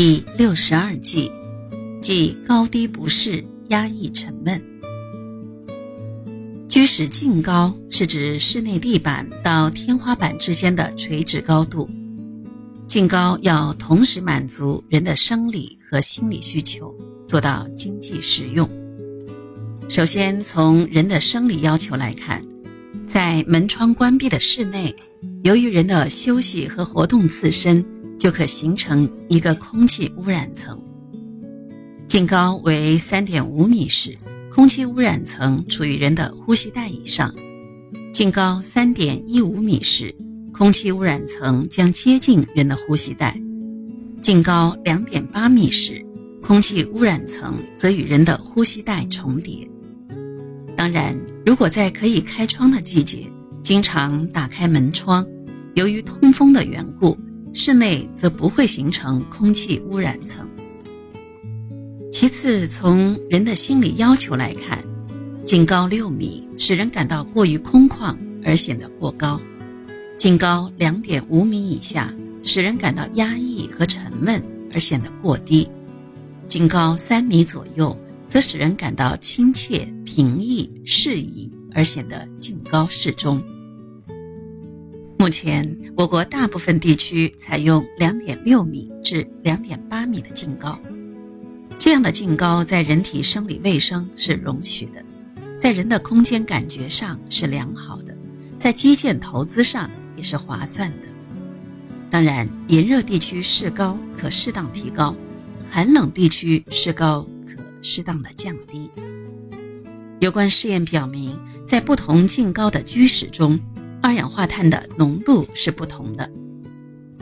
第六十二计，即高低不适、压抑沉闷。居室净高是指室内地板到天花板之间的垂直高度。净高要同时满足人的生理和心理需求，做到经济实用。首先从人的生理要求来看，在门窗关闭的室内，由于人的休息和活动自身。就可形成一个空气污染层。净高为三点五米时，空气污染层处于人的呼吸带以上；净高三点一五米时，空气污染层将接近人的呼吸带；净高两点八米时，空气污染层则与人的呼吸带重叠。当然，如果在可以开窗的季节，经常打开门窗，由于通风的缘故。室内则不会形成空气污染层。其次，从人的心理要求来看，净高六米使人感到过于空旷而显得过高；净高两点五米以下使人感到压抑和沉闷而显得过低；净高三米左右则使人感到亲切、平易、适宜而显得净高适中。目前，我国大部分地区采用两点六米至两点八米的净高，这样的净高在人体生理卫生是容许的，在人的空间感觉上是良好的，在基建投资上也是划算的。当然，炎热地区适高可适当提高，寒冷地区适高可适当的降低。有关试验表明，在不同净高的居室中。二氧化碳的浓度是不同的。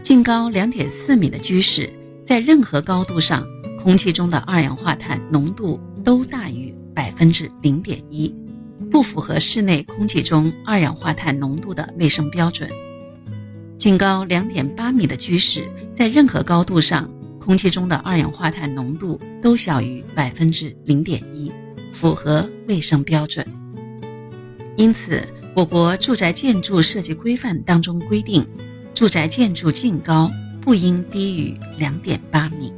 净高两点四米的居室，在任何高度上，空气中的二氧化碳浓度都大于百分之零点一，不符合室内空气中二氧化碳浓度的卫生标准。净高两点八米的居室，在任何高度上，空气中的二氧化碳浓度都小于百分之零点一，符合卫生标准。因此。我国住宅建筑设计规范当中规定，住宅建筑净高不应低于两点八米。